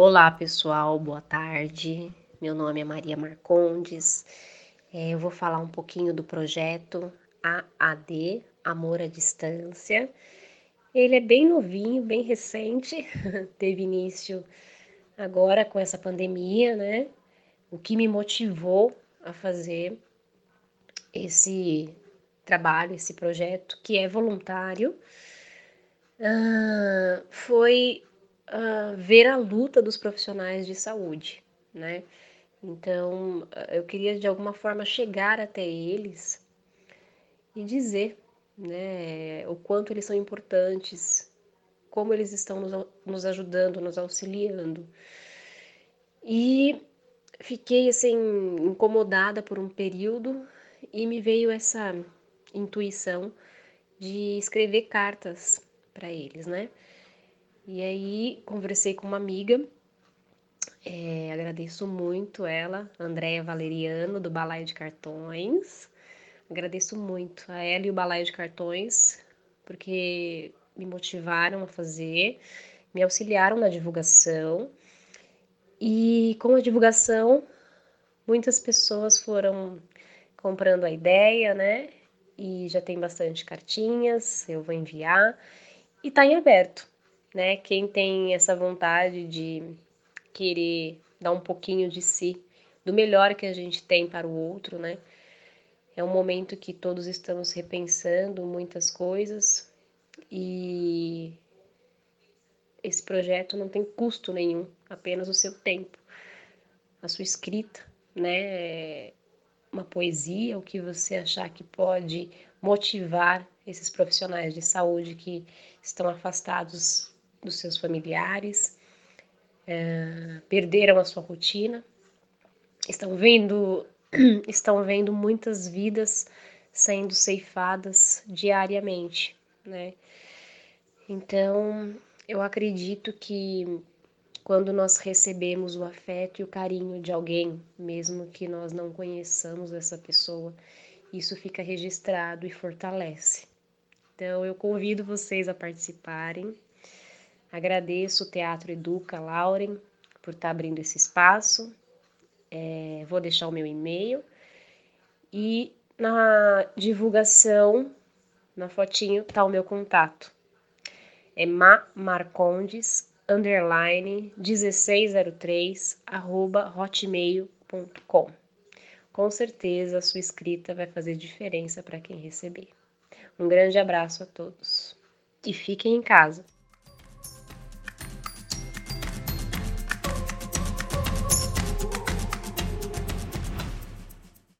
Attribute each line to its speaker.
Speaker 1: Olá pessoal, boa tarde. Meu nome é Maria Marcondes. É, eu vou falar um pouquinho do projeto AAD, Amor à Distância. Ele é bem novinho, bem recente, teve início agora com essa pandemia, né? O que me motivou a fazer esse trabalho, esse projeto, que é voluntário, uh, foi uh, ver a luta dos profissionais de saúde, né? Então, eu queria de alguma forma chegar até eles e dizer, né, o quanto eles são importantes, como eles estão nos, nos ajudando, nos auxiliando. E fiquei assim incomodada por um período e me veio essa intuição de escrever cartas para eles, né? E aí conversei com uma amiga, é, agradeço muito ela, Andréia Valeriano, do Balaio de Cartões. Agradeço muito a ela e o Balaio de Cartões, porque me motivaram a fazer, me auxiliaram na divulgação. E com a divulgação, muitas pessoas foram comprando a ideia, né? E já tem bastante cartinhas, eu vou enviar. E tá em aberto né? Quem tem essa vontade de querer dar um pouquinho de si, do melhor que a gente tem para o outro, né? É um momento que todos estamos repensando muitas coisas e esse projeto não tem custo nenhum, apenas o seu tempo, a sua escrita, né? Uma poesia, o que você achar que pode motivar esses profissionais de saúde que estão afastados dos seus familiares, é, perderam a sua rotina, estão vendo, estão vendo muitas vidas sendo ceifadas diariamente, né? Então, eu acredito que quando nós recebemos o afeto e o carinho de alguém, mesmo que nós não conheçamos essa pessoa, isso fica registrado e fortalece. Então, eu convido vocês a participarem. Agradeço o Teatro Educa Lauren por estar tá abrindo esse espaço. É, vou deixar o meu e-mail. E na divulgação, na fotinho, tá o meu contato. É mamarcondes, underline, 1603, arroba hotmail.com. Com certeza a sua escrita vai fazer diferença para quem receber. Um grande abraço a todos. E fiquem em casa.